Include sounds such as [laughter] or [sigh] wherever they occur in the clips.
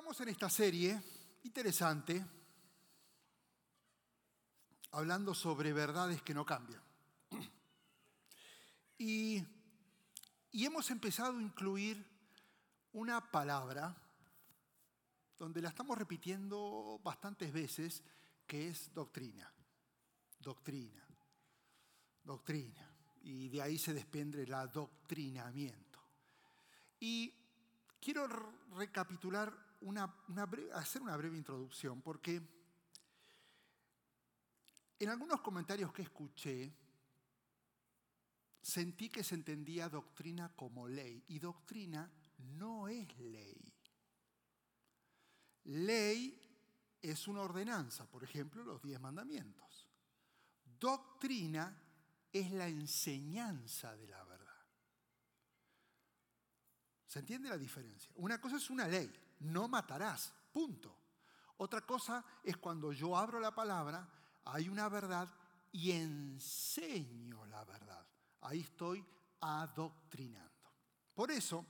Estamos en esta serie interesante hablando sobre verdades que no cambian. Y, y, hemos empezado a incluir una palabra donde la estamos repitiendo bastantes veces, que es doctrina. Doctrina. Doctrina. Y de ahí se desprende el adoctrinamiento. Y quiero recapitular hacer una breve introducción, porque en algunos comentarios que escuché, sentí que se entendía doctrina como ley, y doctrina no es ley. Ley es una ordenanza, por ejemplo, los diez mandamientos. Doctrina es la enseñanza de la verdad. ¿Se entiende la diferencia? Una cosa es una ley, no matarás, punto. Otra cosa es cuando yo abro la palabra, hay una verdad y enseño la verdad. Ahí estoy adoctrinando. Por eso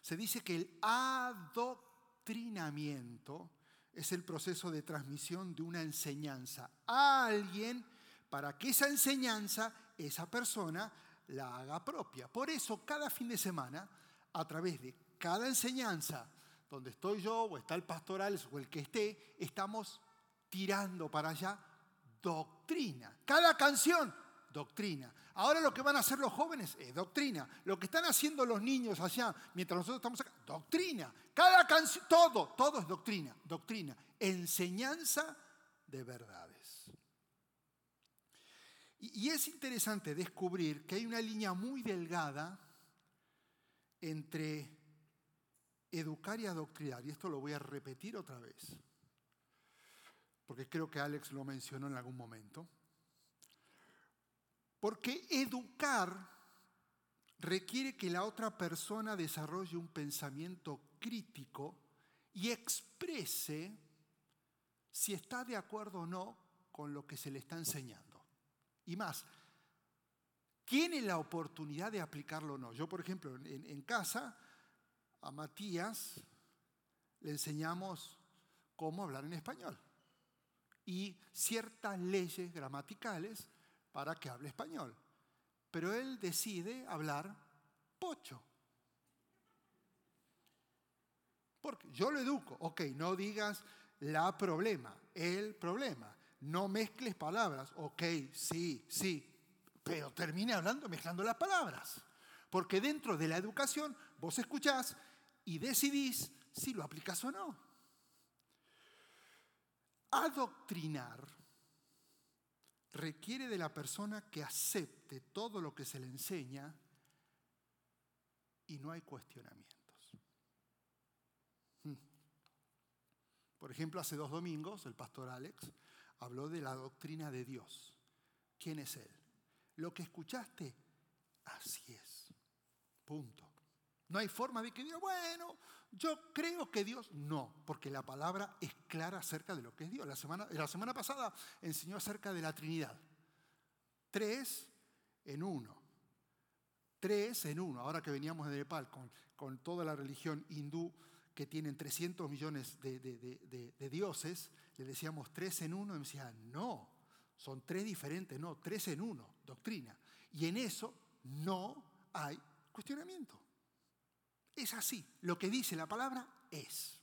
se dice que el adoctrinamiento es el proceso de transmisión de una enseñanza a alguien para que esa enseñanza, esa persona, la haga propia. Por eso cada fin de semana a través de cada enseñanza, donde estoy yo o está el pastoral o el que esté, estamos tirando para allá doctrina. Cada canción, doctrina. Ahora lo que van a hacer los jóvenes es doctrina. Lo que están haciendo los niños allá, mientras nosotros estamos acá, doctrina. Cada canción, todo, todo es doctrina, doctrina. Enseñanza de verdades. Y, y es interesante descubrir que hay una línea muy delgada entre educar y adoctrinar, y esto lo voy a repetir otra vez, porque creo que Alex lo mencionó en algún momento, porque educar requiere que la otra persona desarrolle un pensamiento crítico y exprese si está de acuerdo o no con lo que se le está enseñando. Y más, tiene la oportunidad de aplicarlo o no. Yo, por ejemplo, en, casa, a Matías le enseñamos cómo hablar en español y ciertas leyes gramaticales para que hable español. Pero él decide hablar pocho. Porque yo lo educo. Ok, no digas la problema, el problema. No mezcles palabras. Ok, sí, sí, pero termine hablando mezclando las palabras. Porque dentro de la educación vos escuchás y decidís si lo aplicas o no. Adoctrinar requiere de la persona que acepte todo lo que se le enseña y no hay cuestionamientos. Hmm. Por ejemplo, hace dos domingos el pastor Alex habló de la doctrina de Dios. ¿Quién es Él? Lo que escuchaste, así es. Punto. No hay forma de que Dios, bueno, yo creo que Dios, no, porque la palabra es clara acerca de lo que es Dios. La semana, la semana pasada enseñó acerca de la Trinidad. Tres en uno. Tres en uno. Ahora que veníamos de Nepal con, con toda la religión hindú que tienen 300 millones de, de, dioses, le decíamos tres en uno y me decían, no, son tres diferentes, no, tres en uno, doctrina. Y en eso no hay cuestionamiento. Es así, lo que dice la palabra es.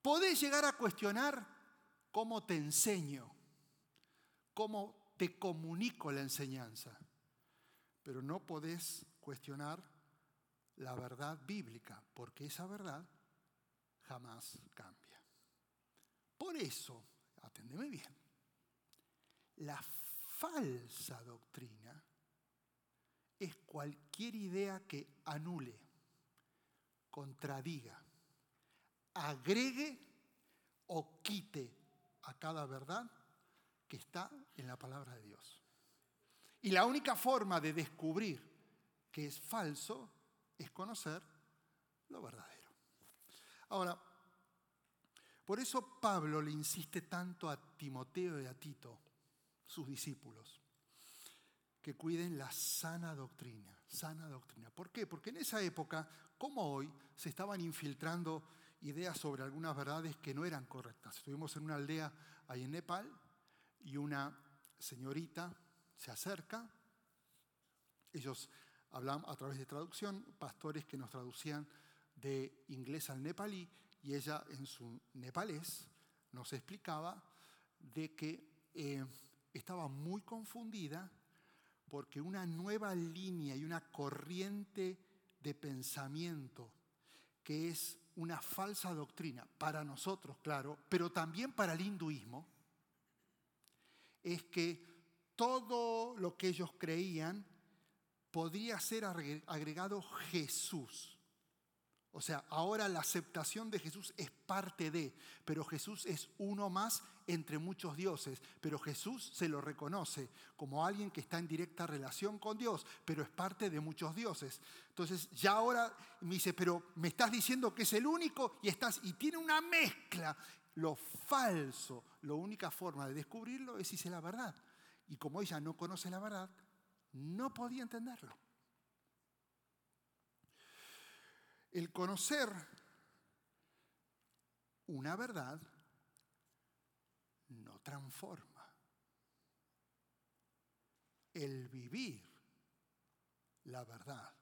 Podés llegar a cuestionar cómo te enseño, cómo te comunico la enseñanza, pero no podés cuestionar la verdad bíblica, porque esa verdad jamás cambia. Por eso, atendeme bien, la falsa doctrina es cualquier idea que anule, contradiga, agregue o quite a cada verdad que está en la palabra de Dios. Y la única forma de descubrir que es falso es conocer lo verdadero. Ahora, por eso Pablo le insiste tanto a Timoteo y a Tito, sus discípulos, que cuiden la sana doctrina, sana doctrina. ¿Por qué? Porque en esa época, cómo hoy se estaban infiltrando ideas sobre algunas verdades que no eran correctas. Estuvimos en una aldea ahí en Nepal y una señorita se acerca. Ellos hablan a través de traducción, pastores que nos traducían de inglés al nepalí y ella en su nepalés nos explicaba de que eh, estaba muy confundida porque una nueva línea y una corriente de pensamiento que es una falsa doctrina para nosotros, claro, pero también para el hinduismo, es que todo lo que ellos creían podría ser agregado Jesús. O sea, ahora la aceptación de Jesús es parte de, pero Jesús es uno más entre muchos dioses, pero Jesús se lo reconoce como alguien que está en directa relación con Dios, pero es parte de muchos dioses. Entonces, ya ahora me dice, pero me estás diciendo que es el único y estás y tiene una mezcla. Lo falso, la única forma de descubrirlo es si sé la verdad. Y como ella no conoce la verdad, no podía entenderlo. El conocer una verdad no transforma. El vivir la verdad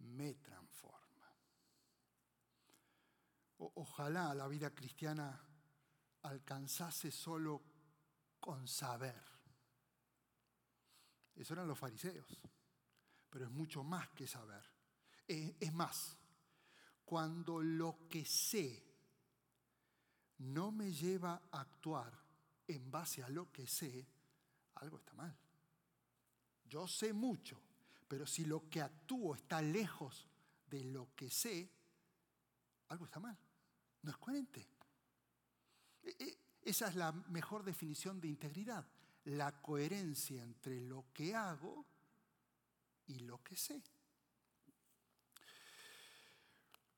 me transforma. ojalá la vida cristiana alcanzase solo con saber. Eso eran los fariseos, pero es mucho más que saber. Es más, cuando lo que sé no me lleva a actuar en base a lo que sé, algo está mal. Yo sé mucho, pero si lo que actúo está lejos de lo que sé, algo está mal. No es coherente. E, e, esa es la mejor definición de integridad, la coherencia entre lo que hago y lo que sé.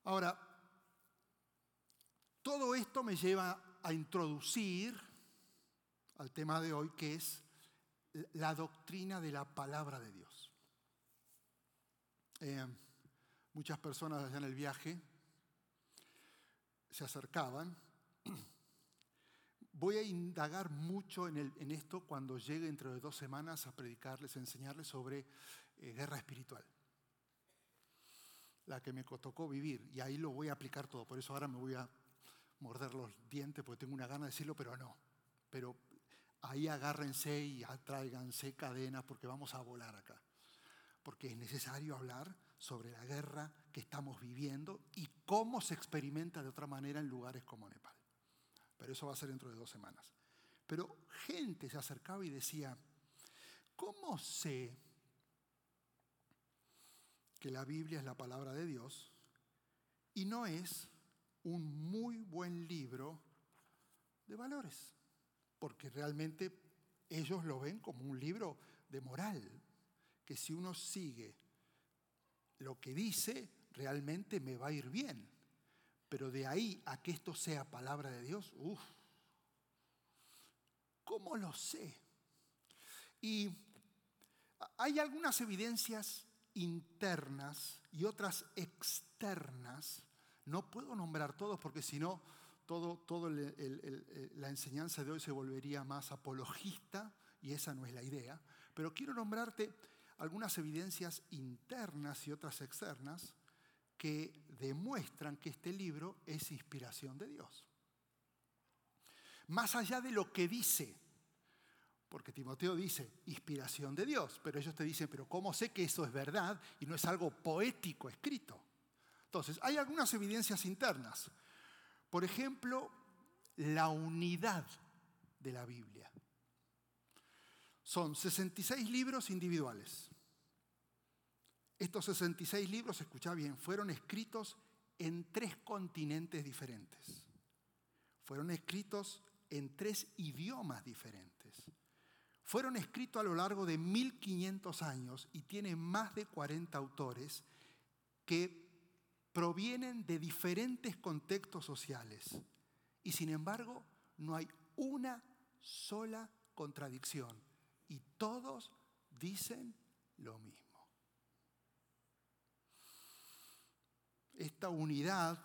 Ahora, todo esto me lleva a introducir al tema de hoy, que es la doctrina de la palabra de Dios. Eh, muchas personas allá en el viaje se acercaban. [clears throat] Voy a indagar mucho en, esto cuando llegue dentro de dos semanas a predicarles, a enseñarles sobre eh, guerra espiritual la que me tocó vivir. Y ahí lo voy a aplicar todo. Por eso ahora me voy a morder los dientes porque tengo una gana de decirlo, pero no. Pero ahí agárrense y atráiganse cadenas porque vamos a volar acá. Porque es necesario hablar sobre la guerra que estamos viviendo y cómo se experimenta de otra manera en lugares como Nepal. Pero eso va a ser dentro de dos semanas. Pero gente se acercaba y decía, ¿cómo sé que la Biblia es la palabra de Dios y no es un muy buen libro de valores, porque realmente ellos lo ven como un libro de moral, que si uno sigue lo que dice, realmente me va a ir bien. Pero de ahí a que esto sea palabra de Dios, uff, ¿cómo lo sé? Y hay algunas evidencias internas y otras externas. No puedo nombrar todos porque si no, todo, todo la enseñanza de hoy se volvería más apologista y esa no es la idea. Pero quiero nombrarte algunas evidencias internas y otras externas que demuestran que este libro es inspiración de Dios. Más allá de lo que dice, porque Timoteo dice, inspiración de Dios, pero ellos te dicen, pero ¿cómo sé que eso es verdad y no es algo poético escrito? Entonces, hay algunas evidencias internas. Por ejemplo, la unidad de la Biblia. Son 66 libros individuales. Estos 66 libros, escucha bien, fueron escritos en tres continentes diferentes. Fueron escritos en tres idiomas diferentes fueron escritos a lo largo de 1500 años y tienen más de 40 autores que provienen de diferentes contextos sociales. Y sin embargo, no hay una sola contradicción. Y todos dicen lo mismo. esta unidad,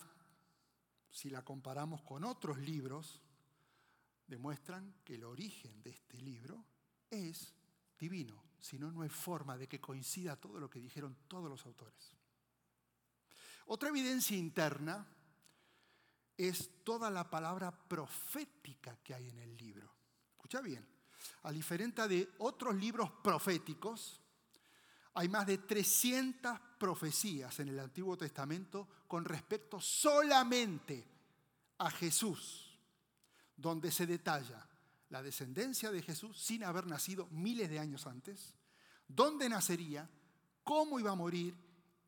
si la comparamos con otros libros, demuestran que el origen de este libro es divino, si no, no hay forma de que coincida todo lo que dijeron todos los autores. Otra evidencia interna es toda la palabra profética que hay en el libro. Escucha bien, a diferencia de otros libros proféticos, hay más de 300 profecías en el Antiguo Testamento con respecto solamente a Jesús, donde se detalla la descendencia de Jesús sin haber nacido miles de años antes, dónde nacería, cómo iba a morir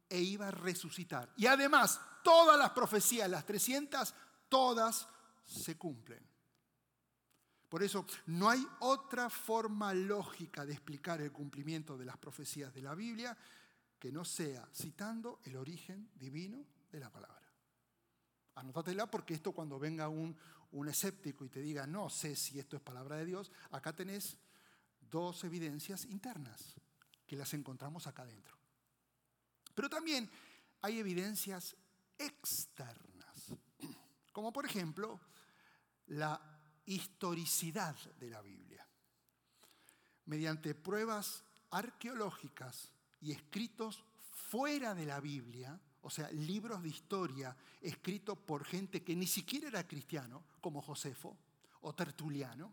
e iba a resucitar. Y además, todas las profecías, las 300, todas se cumplen. Por eso no hay otra forma lógica de explicar el cumplimiento de las profecías de la Biblia que no sea citando el origen divino de la palabra. Anótatela porque esto cuando venga un, un escéptico y te diga, no sé si esto es palabra de Dios, acá tenés dos evidencias internas que las encontramos acá adentro. Pero también hay evidencias externas, como por ejemplo la historicidad de la Biblia. Mediante pruebas arqueológicas y escritos fuera de la Biblia, o sea, libros de historia escritos por gente que ni siquiera era cristiano, como Josefo o Tertuliano,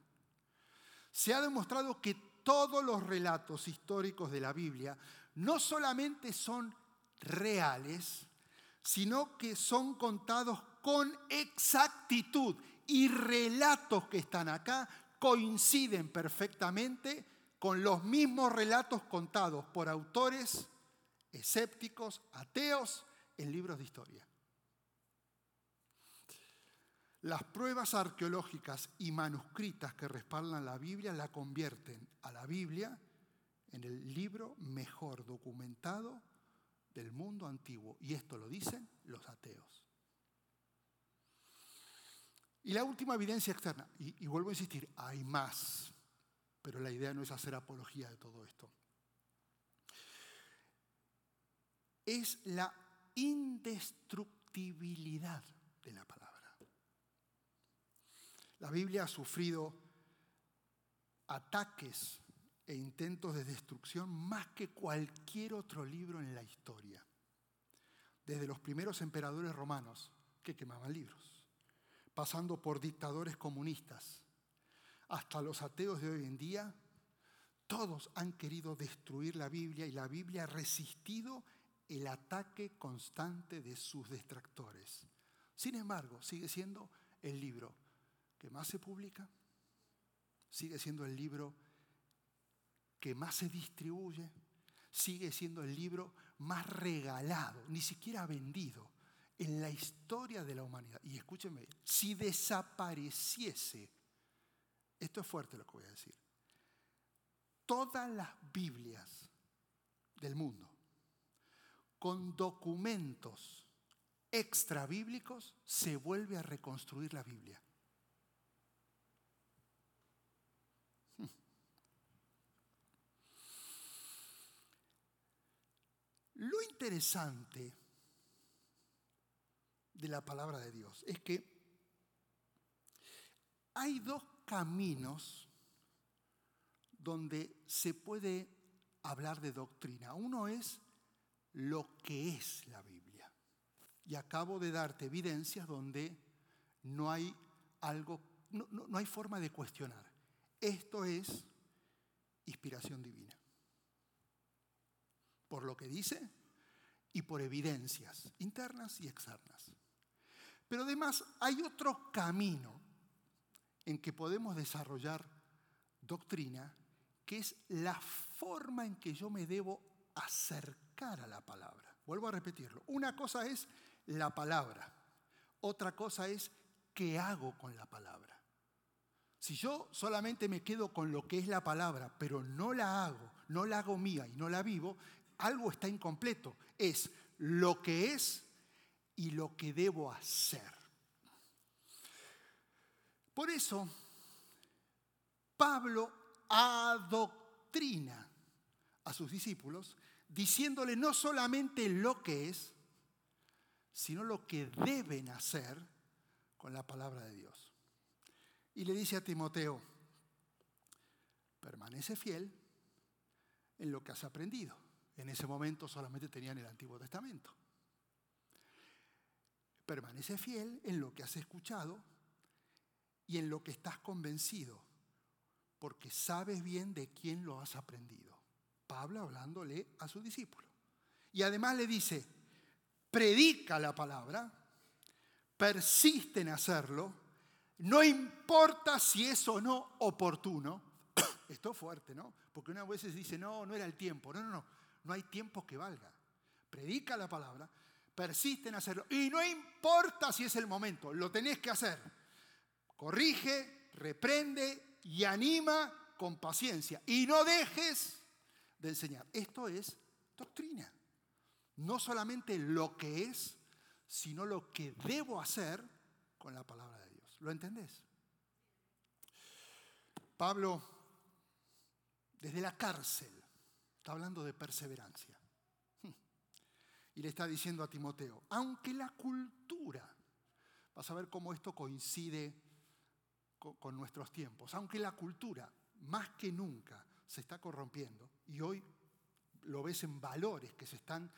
se ha demostrado que todos los relatos históricos de la Biblia no solamente son reales, sino que son contados con exactitud y relatos que están acá coinciden perfectamente con los mismos relatos contados por autores escépticos, ateos, en libros de historia. Las pruebas arqueológicas y manuscritas que respaldan la Biblia la convierten a la Biblia en el libro mejor documentado del mundo antiguo. Y esto lo dicen los ateos. Y la última evidencia externa, y, vuelvo a insistir, hay más, pero la idea no es hacer apología de todo esto. Es la indestructibilidad de la palabra. La Biblia ha sufrido ataques e intentos de destrucción más que cualquier otro libro en la historia. Desde los primeros emperadores romanos que quemaban libros, pasando por dictadores comunistas, hasta los ateos de hoy en día, todos han querido destruir la Biblia y la Biblia ha resistido el ataque constante de sus detractores. Sin embargo, sigue siendo el libro que más se publica, sigue siendo el libro que más se distribuye, sigue siendo el libro más regalado, ni siquiera vendido en la historia de la humanidad. Y escúchenme, si desapareciese, esto es fuerte lo que voy a decir, todas las Biblias del mundo con documentos extra bíblicos se vuelve a reconstruir la Biblia. Lo interesante de la palabra de Dios es que hay dos caminos donde se puede hablar de doctrina. Uno es lo que es la Biblia. Y acabo de darte evidencias donde no hay algo, no, no hay forma de cuestionar. Esto es inspiración divina por lo que dice y por evidencias internas y externas. Pero además hay otro camino en que podemos desarrollar doctrina, que es la forma en que yo me debo acercar a la palabra. Vuelvo a repetirlo. Una cosa es la palabra, otra cosa es qué hago con la palabra. Si yo solamente me quedo con lo que es la palabra, pero no la hago, no la hago mía y no la vivo, algo está incompleto. Es lo que es y lo que debo hacer. Por eso, Pablo adoctrina a sus discípulos diciéndole no solamente lo que es, sino lo que deben hacer con la palabra de Dios. Y le dice a Timoteo, permanece fiel en lo que has aprendido. En ese momento solamente tenían el Antiguo Testamento. Permanece fiel en lo que has escuchado y en lo que estás convencido, porque sabes bien de quién lo has aprendido. Pablo hablándole a su discípulo. Y además le dice, predica la palabra, persiste en hacerlo, no importa si es o no oportuno. [coughs] Esto es fuerte, ¿no? Porque una veces dice, no, no era el tiempo. No, no, no, no hay tiempo que valga. Predica la palabra, persiste en hacerlo. Y no importa si es el momento, lo tenés que hacer. Corrige, reprende y anima con paciencia. Y no dejes de enseñar. Esto es doctrina. No solamente lo que es, sino lo que debo hacer con la palabra de Dios. ¿Lo entendés? Pablo, desde la cárcel, está hablando de perseverancia. Y le está diciendo a Timoteo, aunque la cultura, vas a ver cómo esto coincide con, nuestros tiempos, aunque la cultura más que nunca se está corrompiendo y hoy lo ves en valores que se están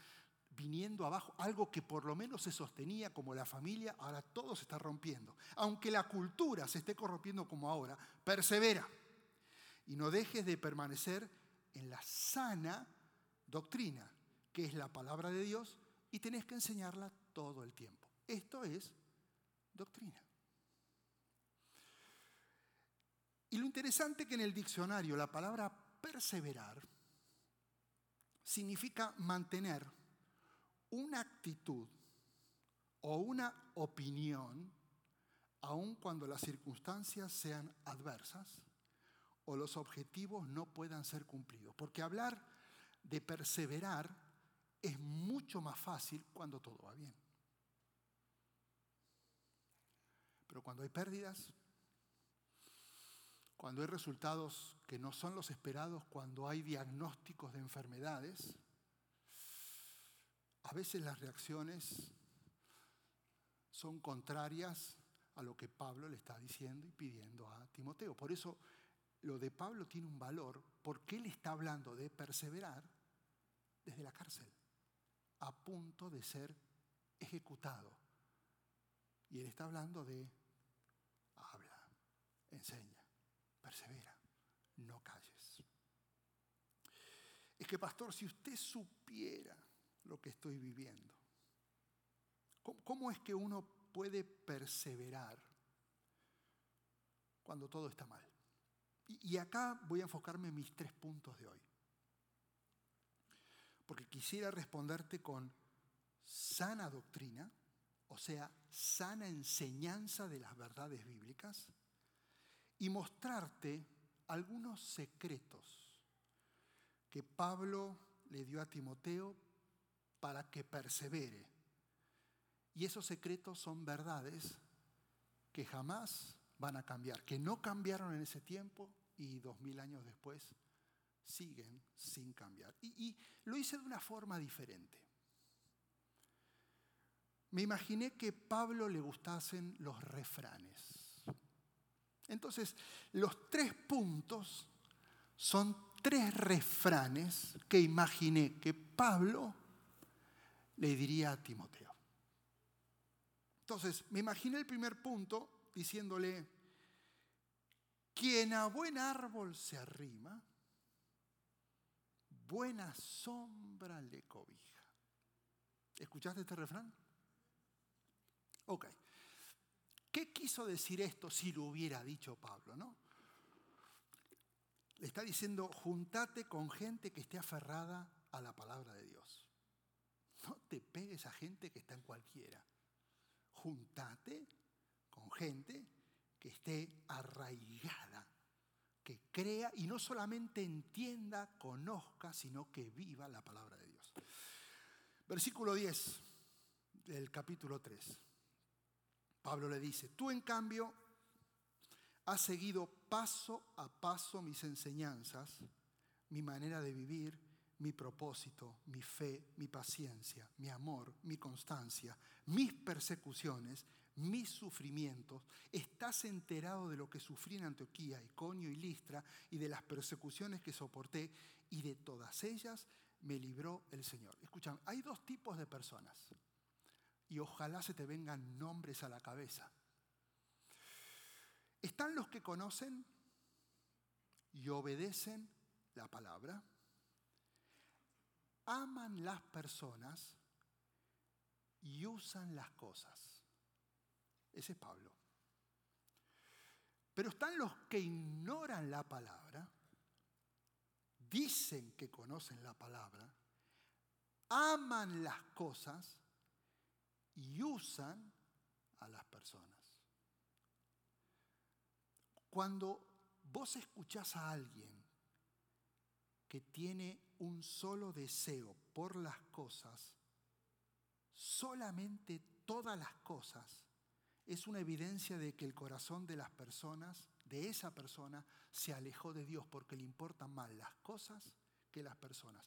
viniendo abajo, algo que por lo menos se sostenía como la familia, ahora todo se está rompiendo. Aunque la cultura se esté corrompiendo como ahora, persevera y no dejes de permanecer en la sana doctrina, que es la palabra de Dios, y tenés que enseñarla todo el tiempo. Esto es doctrina. Y lo interesante es que en el diccionario la palabra perseverar significa mantener una actitud o una opinión, aun cuando las circunstancias sean adversas o los objetivos no puedan ser cumplidos. Porque hablar de perseverar es mucho más fácil cuando todo va bien. Pero cuando hay pérdidas, cuando hay resultados que no son los esperados, cuando hay diagnósticos de enfermedades, a veces las reacciones son contrarias a lo que Pablo le está diciendo y pidiendo a Timoteo. Por eso lo de Pablo tiene un valor, porque él está hablando de perseverar desde la cárcel, a punto de ser ejecutado. Y él está hablando de habla, enseña, persevera, no calles. Es que, pastor, si usted supiera lo que estoy viviendo. ¿Cómo, es que uno puede perseverar cuando todo está mal? Y, y acá voy a enfocarme en mis tres puntos de hoy. Porque quisiera responderte con sana doctrina, o sea, sana enseñanza de las verdades bíblicas, y mostrarte algunos secretos que Pablo le dio a Timoteo para que persevere. Y esos secretos son verdades que jamás van a cambiar, que no cambiaron en ese tiempo y dos mil años después siguen sin cambiar. Y, y, lo hice de una forma diferente. Me imaginé que Pablo le gustasen los refranes. Entonces, los tres puntos son tres refranes que imaginé que Pablo le diría a Timoteo. Entonces, me imaginé el primer punto diciéndole, quien a buen árbol se arrima, buena sombra le cobija. ¿Escuchaste este refrán? Ok. ¿Qué quiso decir esto si lo hubiera dicho Pablo, no? Le está diciendo, juntate con gente que esté aferrada a la palabra de Dios. No te pegues a gente que está en cualquiera. Juntate con gente que esté arraigada, que crea y no solamente entienda, conozca, sino que viva la palabra de Dios. Versículo 10 del capítulo 3. Pablo le dice, tú en cambio has seguido paso a paso mis enseñanzas, mi manera de vivir, mi propósito, mi fe, mi paciencia, mi amor, mi constancia, mis persecuciones, mis sufrimientos. Estás enterado de lo que sufrí en Antioquía, Iconio y Listra y de las persecuciones que soporté y de todas ellas me libró el Señor. Escuchan, hay dos tipos de personas y ojalá se te vengan nombres a la cabeza. Están los que conocen y obedecen la palabra, aman las personas y usan las cosas. Ese es Pablo. Pero están los que ignoran la palabra, dicen que conocen la palabra, aman las cosas y usan a las personas. Cuando vos escuchás a alguien que tiene un solo deseo por las cosas, solamente todas las cosas, es una evidencia de que el corazón de las personas, de esa persona, se alejó de Dios porque le importan más las cosas que las personas.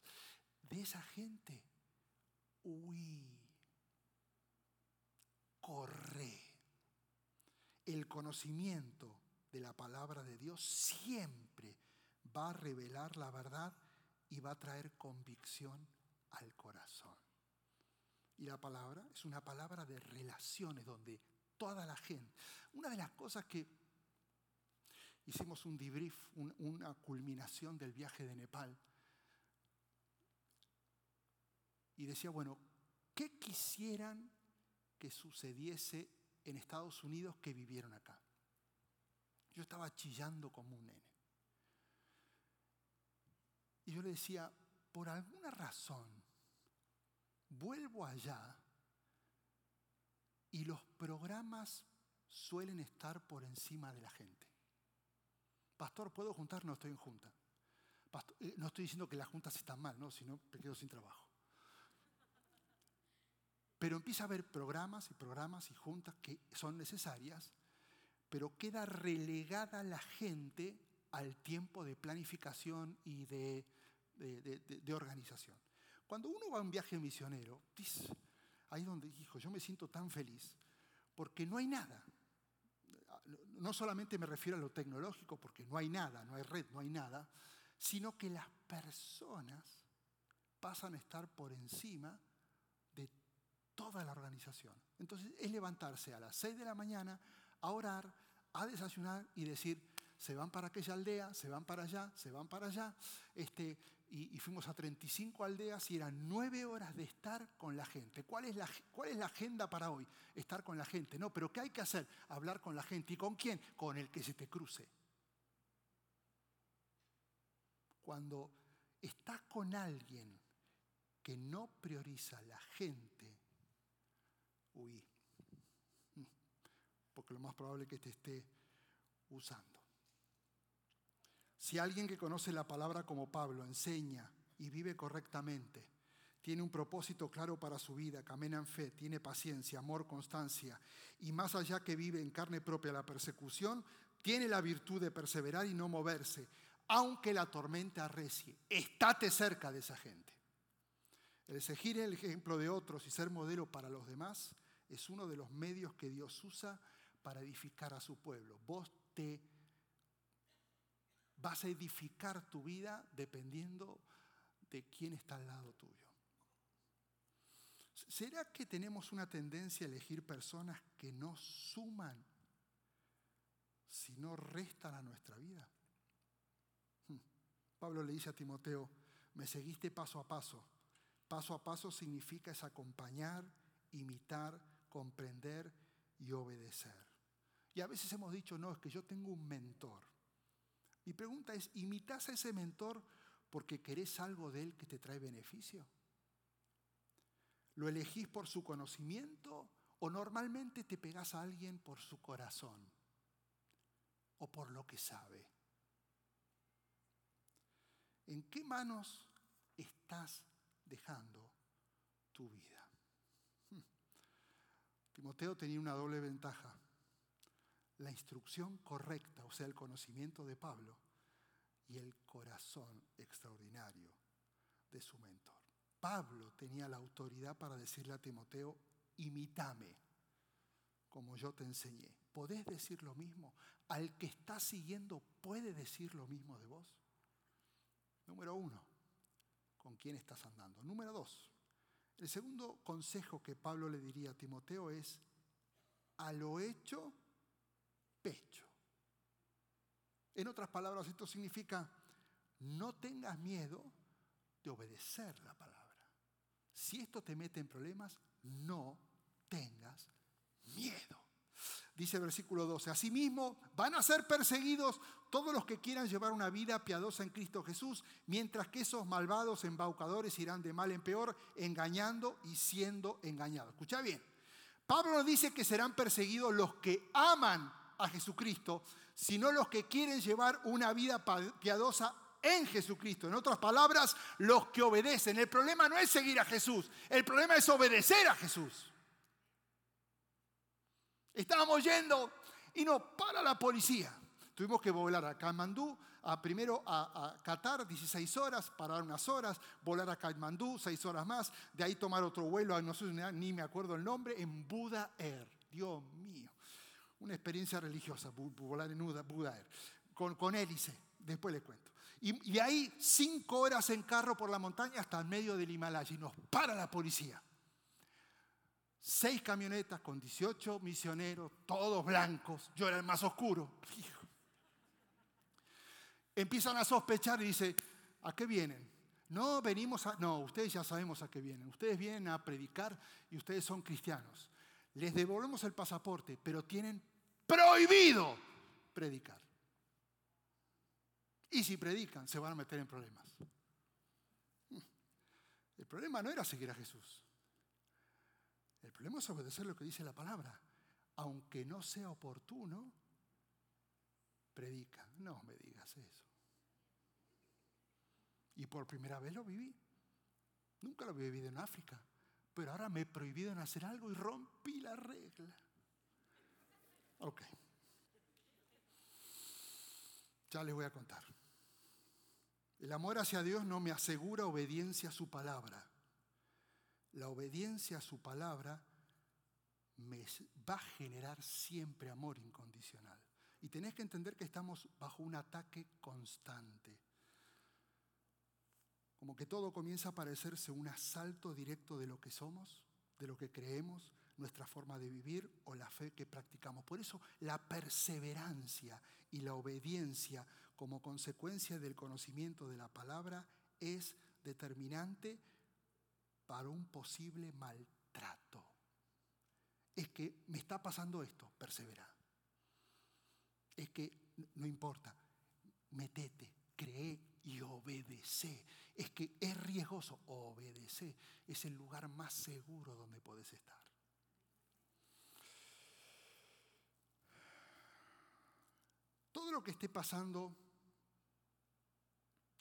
De esa gente, huí, corre. El conocimiento de la palabra de Dios siempre va a revelar la verdad y va a traer convicción al corazón. Y la palabra es una palabra de relaciones donde toda la gente. Una de las cosas que hicimos un debrief, una culminación del viaje de Nepal, y decía, bueno, ¿qué quisieran que sucediese en Estados Unidos que vivieron acá? Yo estaba chillando como un nene. Y yo le decía, por alguna razón, vuelvo allá y los programas suelen estar por encima de la gente. Pastor, ¿puedo juntar? No estoy en junta. Eh, no estoy diciendo que las juntas están mal, no, sino que quedo sin trabajo. Pero empieza a haber programas y programas y juntas que son necesarias, pero queda relegada la gente al tiempo de planificación y de, de organización. Cuando uno va a un viaje misionero, ahí donde dijo, yo me siento tan feliz, porque no hay nada. No solamente me refiero a lo tecnológico, porque no hay nada, no hay red, no hay nada, sino que las personas pasan a estar por encima de toda la organización. Entonces es levantarse a las 6 de la mañana a orar, a desayunar y decir, se van para aquella aldea, se van para allá, se van para allá. Este, y, fuimos a 35 aldeas y eran nueve horas de estar con la gente. ¿Cuál es la, ¿Cuál es la agenda para hoy? Estar con la gente. No, pero ¿qué hay que hacer? Hablar con la gente. ¿Y con quién? Con el que se te cruce. Cuando estás con alguien que no prioriza la gente, Porque lo más probable es que te esté usando. Si alguien que conoce la palabra como Pablo enseña y vive correctamente, tiene un propósito claro para su vida, camina en fe, tiene paciencia, amor, constancia, y más allá que vive en carne propia la persecución, tiene la virtud de perseverar y no moverse, aunque la tormenta arrecie. Estate cerca de esa gente. El seguir el ejemplo de otros y ser modelo para los demás es uno de los medios que Dios usa para edificar a su pueblo. Vos te Vas a edificar tu vida dependiendo de quién está al lado tuyo. ¿Será que tenemos una tendencia a elegir personas que no suman, sino restan a nuestra vida? Hmm. Pablo le dice a Timoteo, me seguiste paso a paso. Paso a paso significa es acompañar, imitar, comprender y obedecer. Y a veces hemos dicho, no, es que yo tengo un mentor. Mi pregunta es, ¿imitas a ese mentor porque querés algo de él que te trae beneficio? ¿Lo elegís por su conocimiento o normalmente te pegás a alguien por su corazón o por lo que sabe? ¿En qué manos estás dejando tu vida? Timoteo tenía una doble ventaja la instrucción correcta, o sea, el conocimiento de Pablo, y el corazón extraordinario de su mentor. Pablo tenía la autoridad para decirle a Timoteo, imítame como yo te enseñé. ¿Podés decir lo mismo? ¿Al que está siguiendo puede decir lo mismo de vos? Número uno, ¿con quién estás andando? Número dos, el segundo consejo que Pablo le diría a Timoteo es, a lo hecho, pecho. En otras palabras, esto significa, no tengas miedo de obedecer la palabra. Si esto te mete en problemas, no tengas miedo. Dice el versículo 12, asimismo van a ser perseguidos todos los que quieran llevar una vida piadosa en Cristo Jesús, mientras que esos malvados embaucadores irán de mal en peor, engañando y siendo engañados. Escucha bien, Pablo no dice que serán perseguidos los que aman a Jesucristo, sino los que quieren llevar una vida piadosa en Jesucristo. En otras palabras, los que obedecen. El problema no es seguir a Jesús, el problema es obedecer a Jesús. Estábamos yendo y nos para la policía. Tuvimos que volar a Kathmandú, a, primero a, Qatar, 16 horas, parar unas horas, volar a Kathmandú, 6 horas más, de ahí tomar otro vuelo, no sé, ni me acuerdo el nombre, en Buda Air. Dios mío, una experiencia religiosa, volar en Buda Air, con, con hélice, después les cuento. Y, de ahí cinco horas en carro por la montaña hasta el medio del Himalaya y nos para la policía. Seis camionetas con 18 misioneros, todos blancos. Yo era el más oscuro. Empiezan a sospechar y dice, ¿a qué vienen? No, venimos a... No, ustedes ya sabemos a qué vienen. Ustedes vienen a predicar y ustedes son cristianos. Les devolvemos el pasaporte, pero tienen prohibido predicar. Y si predican, se van a meter en problemas. El problema no era seguir a Jesús. El problema es obedecer lo que dice la palabra. Aunque no sea oportuno, predica. No me digas eso. Y por primera vez lo viví. Nunca lo había vivido en África. Pero ahora me en hacer algo y rompí la regla. Ok. Ya les voy a contar. El amor hacia Dios no me asegura obediencia a su palabra. La obediencia a su palabra me va a generar siempre amor incondicional. Y tenés que entender que estamos bajo un ataque constante. Como que todo comienza a parecerse un asalto directo de lo que somos, de lo que creemos, nuestra forma de vivir o la fe que practicamos. Por eso la perseverancia y la obediencia como consecuencia del conocimiento de la palabra es determinante para un posible maltrato. Es que me está pasando esto, persevera. Es que no importa, metete, cree y obedece. Es que es riesgoso, obedece. Es el lugar más seguro donde puedes estar. Todo lo que esté pasando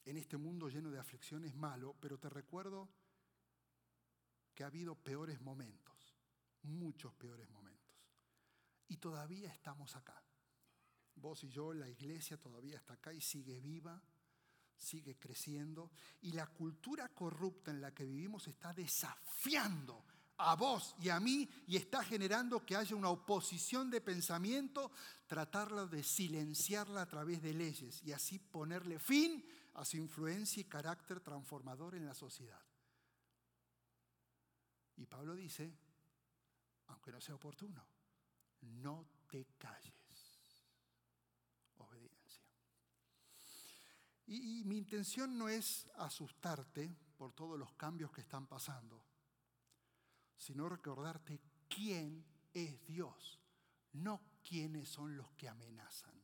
en este mundo lleno de aflicciones malo, pero te recuerdo que ha habido peores momentos, muchos peores momentos. Y todavía estamos acá. Vos y yo, la iglesia todavía está acá y sigue viva, sigue creciendo. Y la cultura corrupta en la que vivimos está desafiando a vos y a mí y está generando que haya una oposición de pensamiento, tratarla de silenciarla a través de leyes y así ponerle fin a su influencia y carácter transformador en la sociedad. Y Pablo dice, aunque no sea oportuno, no te calles. Obediencia. Y, y, mi intención no es asustarte por todos los cambios que están pasando, sino recordarte quién es Dios, no quiénes son los que amenazan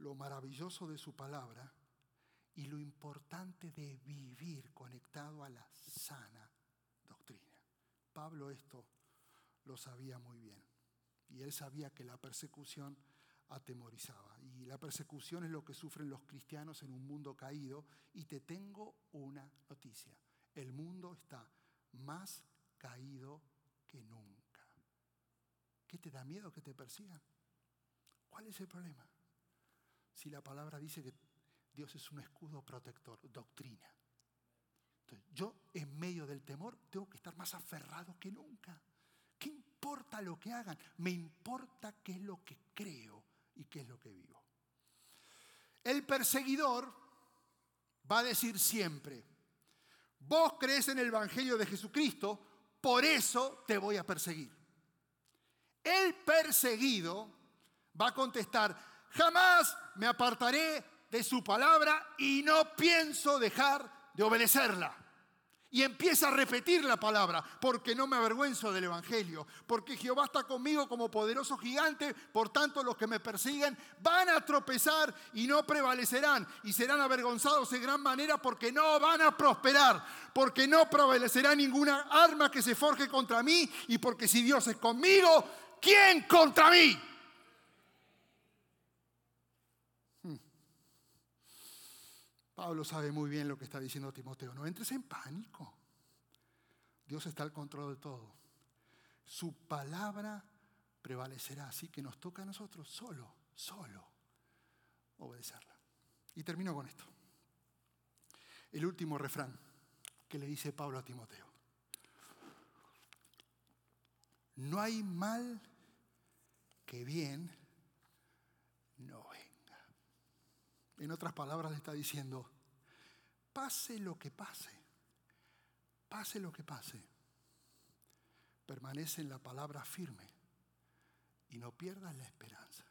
lo maravilloso de su palabra y lo importante de vivir conectado a la sana. Pablo esto lo sabía muy bien y él sabía que la persecución atemorizaba y la persecución es lo que sufren los cristianos en un mundo caído y te tengo una noticia, el mundo está más caído que nunca. ¿Qué te da miedo que te persigan? ¿Cuál es el problema? Si la palabra dice que Dios es un escudo protector, doctrina, yo en medio del temor tengo que estar más aferrado que nunca. ¿Qué importa lo que hagan? Me importa qué es lo que creo y qué es lo que vivo. El perseguidor va a decir siempre, vos crees en el Evangelio de Jesucristo, por eso te voy a perseguir. El perseguido va a contestar, jamás me apartaré de su palabra y no pienso dejar de obedecerla. Y empieza a repetir la palabra, porque no me avergüenzo del Evangelio, porque Jehová está conmigo como poderoso gigante, por tanto los que me persiguen van a tropezar y no prevalecerán, y serán avergonzados en gran manera porque no van a prosperar, porque no prevalecerá ninguna arma que se forje contra mí, y porque si Dios es conmigo, ¿quién contra mí? Pablo sabe muy bien lo que está diciendo Timoteo. No entres en pánico. Dios está al control de todo. Su palabra prevalecerá. Así que nos toca a nosotros solo, solo obedecerla. Y termino con esto. El último refrán que le dice Pablo a Timoteo. No hay mal que bien no en otras palabras le está diciendo, pase lo que pase, pase lo que pase, permanece en la palabra firme y no pierdas la esperanza.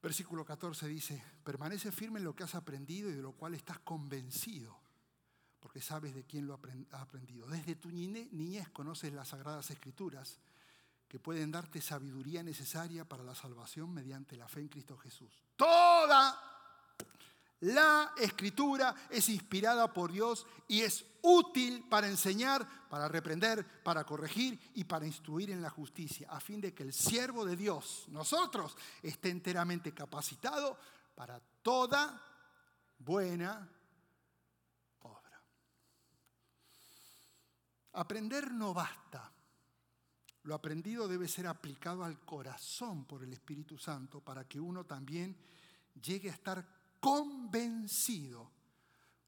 Versículo 14 dice, permanece firme en lo que has aprendido y de lo cual estás convencido, porque sabes de quién lo has aprendido. Desde tu niñez conoces las sagradas escrituras que pueden darte sabiduría necesaria para la salvación mediante la fe en Cristo Jesús. Toda la escritura es inspirada por Dios y es útil para enseñar, para reprender, para corregir y para instruir en la justicia, a fin de que el siervo de Dios, nosotros, esté enteramente capacitado para toda buena obra. Aprender no basta. Lo aprendido debe ser aplicado al corazón por el Espíritu Santo para que uno también llegue a estar convencido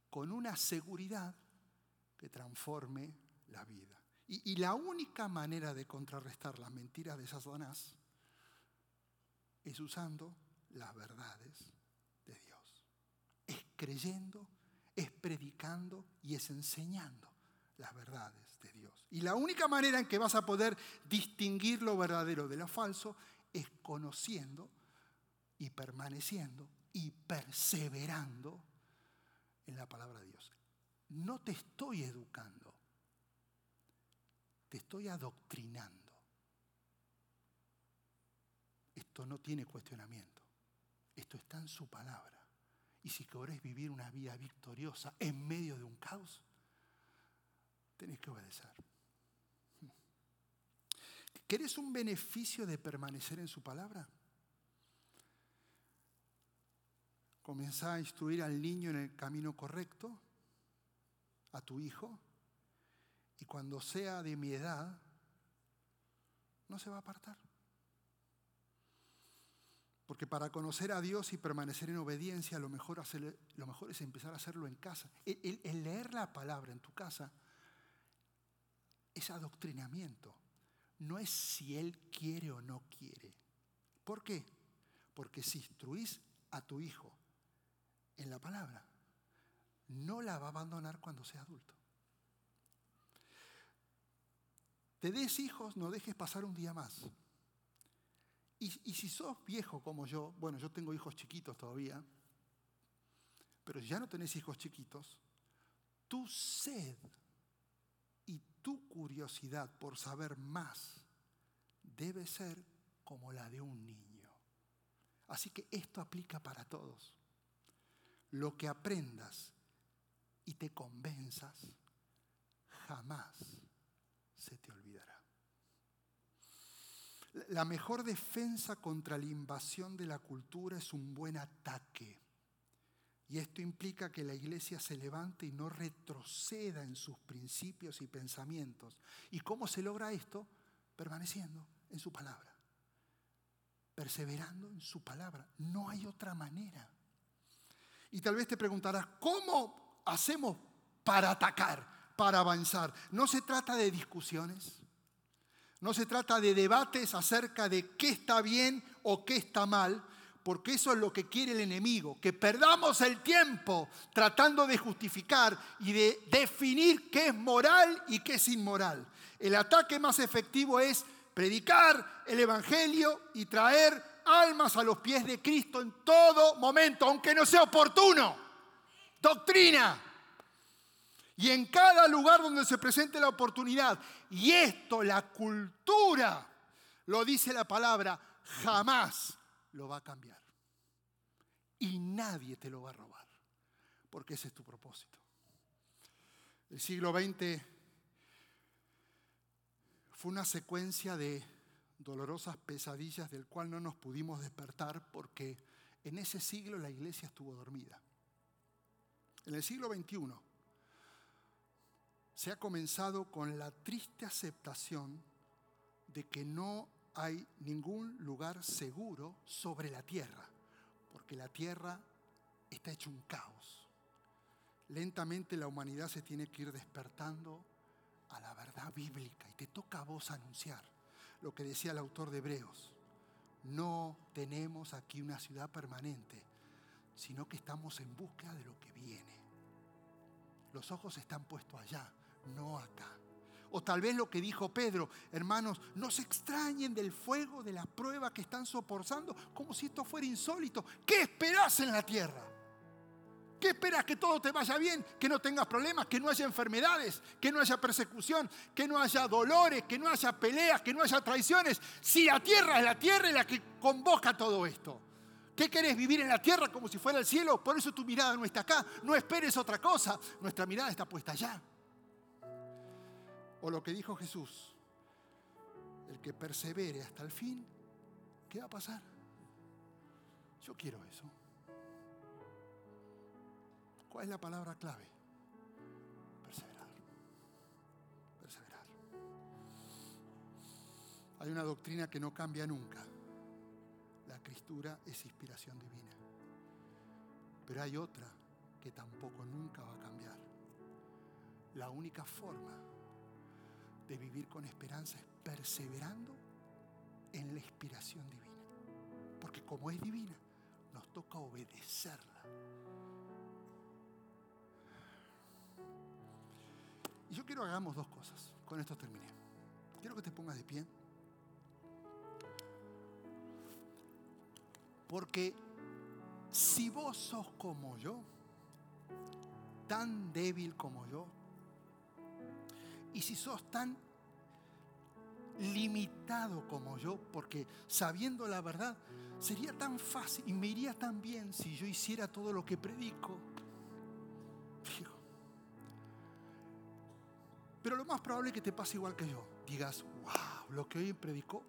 con una seguridad que transforme la vida. Y, la única manera de contrarrestar las mentiras de Satanás es usando las verdades de Dios. Es creyendo, es predicando y es enseñando las verdades Dios. Y la única manera en que vas a poder distinguir lo verdadero de lo falso es conociendo y permaneciendo y perseverando en la palabra de Dios. No te estoy educando, te estoy adoctrinando. Esto no tiene cuestionamiento, esto está en su palabra. Y si querés vivir una vida victoriosa en medio de un caos, tenés que obedecer. ¿Querés un beneficio de permanecer en su palabra? Comienza a instruir al niño en el camino correcto, a tu hijo, y cuando sea de mi edad, no se va a apartar. Porque para conocer a Dios y permanecer en obediencia, lo mejor, lo mejor es empezar a hacerlo en casa. el leer la palabra en tu casa es adoctrinamiento. No es si Él quiere o no quiere. ¿Por qué? Porque si instruís a tu hijo en la palabra, no la va a abandonar cuando sea adulto. Te des hijos, no dejes pasar un día más. Y, y, si sos viejo como yo, bueno, yo tengo hijos chiquitos todavía, pero si ya no tenés hijos chiquitos, tu sed tu curiosidad por saber más debe ser como la de un niño. Así que esto aplica para todos. Lo que aprendas y te convenzas, jamás se te olvidará. La mejor defensa contra la invasión de la cultura es un buen ataque. Y esto implica que la iglesia se levante y no retroceda en sus principios y pensamientos. ¿Y cómo se logra esto? Permaneciendo en su palabra. Perseverando en su palabra. No hay otra manera. Y tal vez te preguntarás, ¿cómo, hacemos para atacar, para avanzar? No se trata de discusiones, no se trata de debates acerca de qué está bien o qué está mal, porque eso es lo que quiere el enemigo, que perdamos el tiempo tratando de justificar y de definir qué es moral y qué es inmoral. El ataque más efectivo es predicar el Evangelio y traer almas a los pies de Cristo en todo momento, aunque no sea oportuno. Doctrina. Y en cada lugar donde se presente la oportunidad. Y esto, la cultura, lo dice la palabra, jamás lo va a cambiar. Y nadie te lo va a robar, porque ese es tu propósito. El siglo XX fue una secuencia de dolorosas pesadillas del cual no nos pudimos despertar porque en ese siglo la iglesia estuvo dormida. En el siglo XXI se ha comenzado con la triste aceptación de que no hay ningún lugar seguro sobre la tierra, porque la tierra está hecho un caos. Lentamente la humanidad se tiene que ir despertando a la verdad bíblica y te toca a vos anunciar lo que decía el autor de Hebreos. No tenemos aquí una ciudad permanente, sino que estamos en búsqueda de lo que viene. Los ojos están puestos allá, no acá. O tal vez lo que dijo Pedro, hermanos, no se extrañen del fuego de la prueba que están soportando, como si esto fuera insólito. ¿Qué esperás en la tierra? ¿Qué esperas que todo te vaya bien? Que no tengas problemas, que no haya enfermedades, que no haya persecución, que no haya dolores, que no haya peleas, que no haya traiciones. Si la tierra es la tierra es la que convoca todo esto. ¿Qué querés vivir en la tierra como si fuera el cielo? Por eso tu mirada no está acá. No esperes otra cosa. Nuestra mirada está puesta allá. O lo que dijo Jesús, el que persevere hasta el fin, ¿qué va a pasar? Yo quiero eso. ¿Cuál es la palabra clave? Perseverar. Perseverar. Hay una doctrina que no cambia nunca. La escritura es inspiración divina. Pero hay otra que tampoco nunca va a cambiar. La única forma de vivir con esperanza es perseverando en la inspiración divina. Porque como es divina, nos toca obedecerla. Y yo quiero que hagamos dos cosas. Con esto terminé. Quiero que te pongas de pie. Porque si vos sos como yo, tan débil como yo, y si sos tan limitado como yo, porque sabiendo la verdad, sería tan fácil y me iría tan bien si yo hiciera todo lo que predico. Pero lo más probable es que te pase igual que yo. Digas, wow, lo que hoy predicó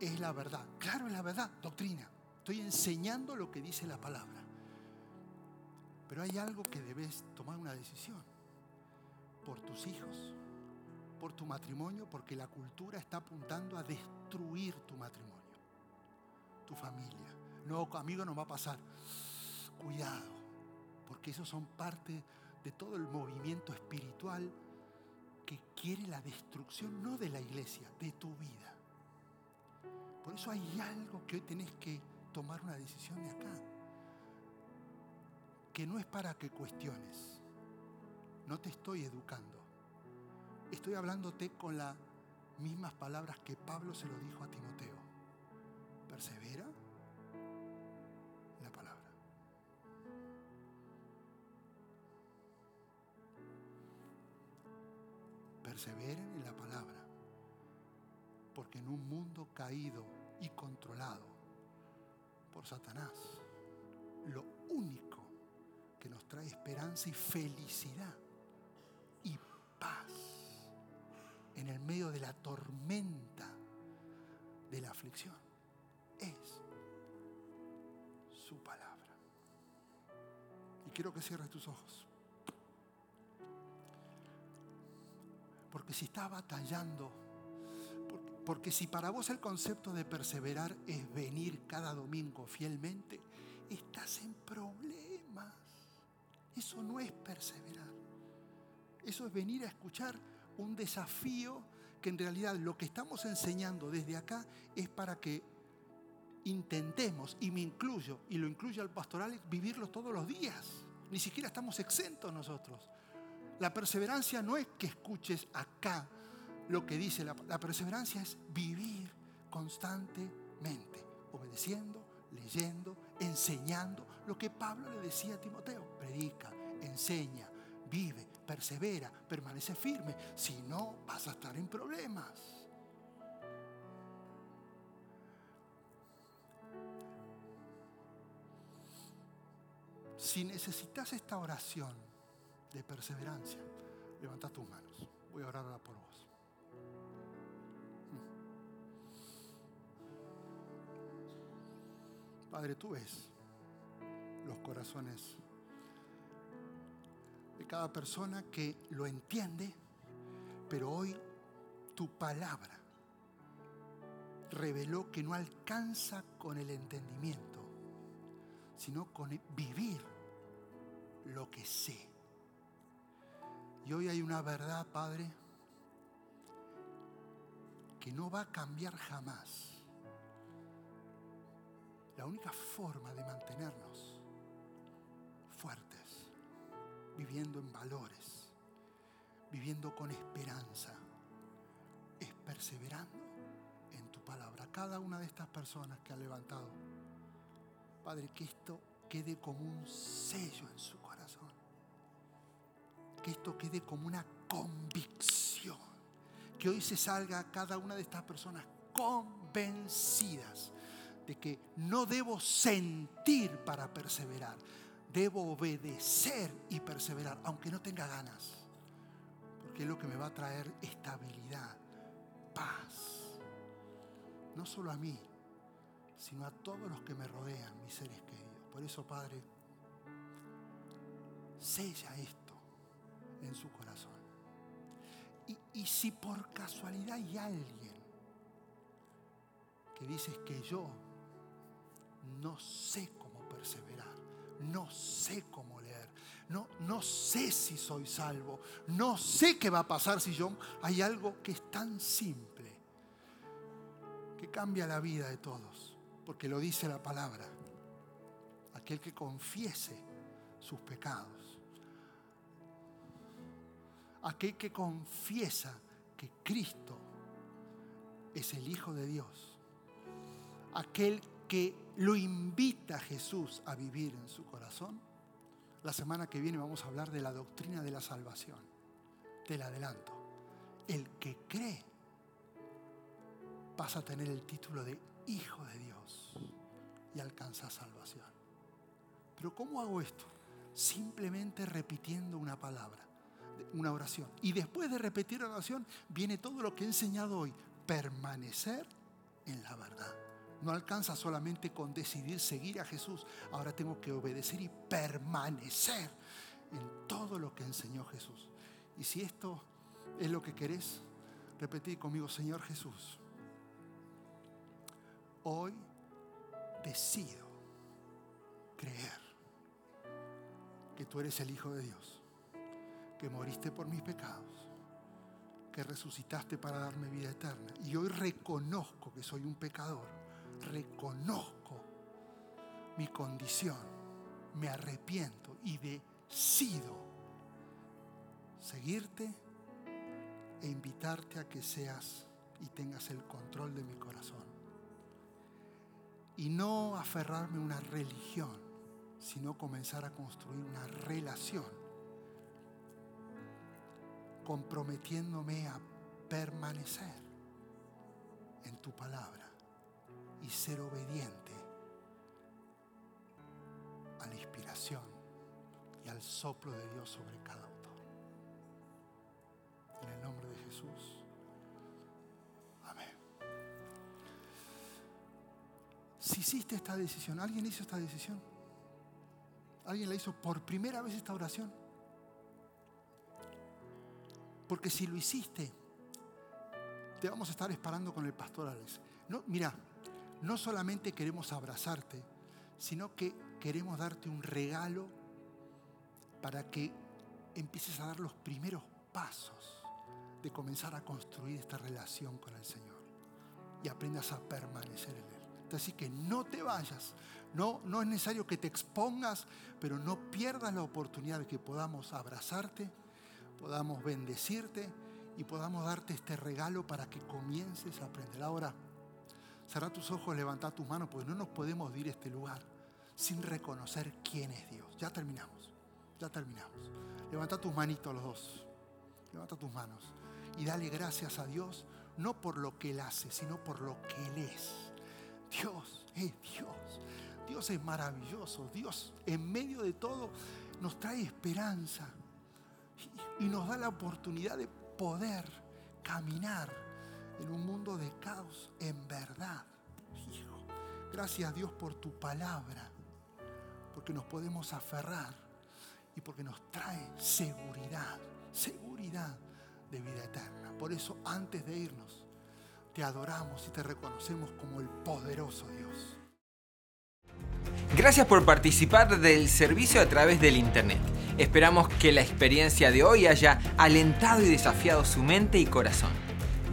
es la verdad. Claro, es la verdad, doctrina. Estoy enseñando lo que dice la palabra. Pero hay algo que debes tomar una decisión. Por tus hijos, por tu matrimonio, porque la cultura está apuntando a destruir tu matrimonio, tu familia. No, amigo, no va a pasar. Cuidado, porque esos son parte de todo el movimiento espiritual que quiere la destrucción no de la iglesia, de tu vida. Por eso hay algo que hoy tenés que tomar una decisión de acá, que no es para que cuestiones, no te estoy educando, estoy hablándote con las mismas palabras que Pablo se lo dijo a Timoteo. Persevera perseveren en la palabra. Porque en un mundo caído y controlado por Satanás, lo único que nos trae esperanza y felicidad y paz en el medio de la tormenta de la aflicción es su palabra. Y quiero que cierres tus ojos. Porque si estás batallando, porque si para vos el concepto de perseverar es venir cada domingo fielmente, estás en problemas. Eso no es perseverar. Eso es venir a escuchar un desafío que en realidad lo que estamos enseñando desde acá es para que intentemos, y me incluyo, y lo incluyo al pastoral, vivirlo todos los días. Ni siquiera estamos exentos nosotros. La perseverancia no es que escuches acá lo que dice, la, la perseverancia es vivir constantemente, obedeciendo, leyendo, enseñando lo que Pablo le decía a Timoteo. Predica, enseña, vive, persevera, permanece firme. Si no, vas a estar en problemas. Si necesitas esta oración de perseverancia, levanta tus manos. Voy a orar por vos. Padre, tú ves los corazones de cada persona que lo entiende, pero hoy tu palabra reveló que no alcanza con el entendimiento, sino con vivir lo que sé. Y hoy hay una verdad, Padre, que no va a cambiar jamás la única forma de mantenernos viviendo en valores, viviendo con esperanza, es perseverando en tu palabra. Cada una de estas personas que ha levantado, Padre, que esto quede como un sello en su corazón. Que esto quede como una convicción. Que hoy se salga cada una de estas personas convencidas de que no debo sentir para perseverar, debo obedecer y perseverar, aunque no tenga ganas, porque es lo que me va a traer estabilidad, paz, no solo a mí, sino a todos los que me rodean, mis seres queridos. Por eso, Padre, sella esto en su corazón. Y, si por casualidad hay alguien que dices que yo no sé cómo perseverar, no sé cómo leer, no, no sé si soy salvo, no sé qué va a pasar si yo... Hay algo que es tan simple, que cambia la vida de todos, porque lo dice la palabra. Aquel que confiese sus pecados, aquel que confiesa que Cristo es el Hijo de Dios, aquel que lo invita a Jesús a vivir en su corazón, la semana que viene vamos a hablar de la doctrina de la salvación. Te la adelanto. El que cree pasa a tener el título de Hijo de Dios y alcanza salvación. Pero ¿cómo hago esto? Simplemente repitiendo una palabra, una oración. Y después de repetir la oración viene todo lo que he enseñado hoy. Permanecer en la verdad. No alcanza solamente con decidir seguir a Jesús. Ahora tengo que obedecer y permanecer en todo lo que enseñó Jesús. Y si esto es lo que querés, repetí conmigo, Señor Jesús, hoy decido creer que tú eres el Hijo de Dios, que moriste por mis pecados, que resucitaste para darme vida eterna. Y hoy reconozco que soy un pecador reconozco mi condición, me arrepiento y decido seguirte e invitarte a que seas y tengas el control de mi corazón. Y no aferrarme a una religión, sino comenzar a construir una relación, comprometiéndome a permanecer en tu palabra y ser obediente a la inspiración y al soplo de Dios sobre cada autor. En el nombre de Jesús. Amén. Si hiciste esta decisión, ¿alguien hizo esta decisión? ¿Alguien la hizo por primera vez esta oración? Porque si lo hiciste, te vamos a estar esperando con el pastor Alex. No, mira, no solamente queremos abrazarte, sino que queremos darte un regalo para que empieces a dar los primeros pasos de comenzar a construir esta relación con el Señor y aprendas a permanecer en Él. Así que no te vayas, no, no es necesario que te expongas, pero no pierdas la oportunidad de que podamos abrazarte, podamos bendecirte y podamos darte este regalo para que comiences a aprender. Ahora, cerra tus ojos, levanta tus manos, porque no nos podemos ir a este lugar sin reconocer quién es Dios. Ya terminamos, ya terminamos. Levanta tus manitos los dos, levanta tus manos y dale gracias a Dios, no por lo que Él hace, sino por lo que Él es. Dios es Dios. Dios es maravilloso. Dios en medio de todo nos trae esperanza y nos da la oportunidad de poder caminar en un mundo de caos en verdad. gracias Dios por tu palabra, porque nos podemos aferrar y porque nos trae seguridad, seguridad de vida eterna. Por eso antes de irnos, te adoramos y te reconocemos como el poderoso Dios. Gracias por participar del servicio a través del Internet. Esperamos que la experiencia de hoy haya alentado y desafiado su mente y corazón.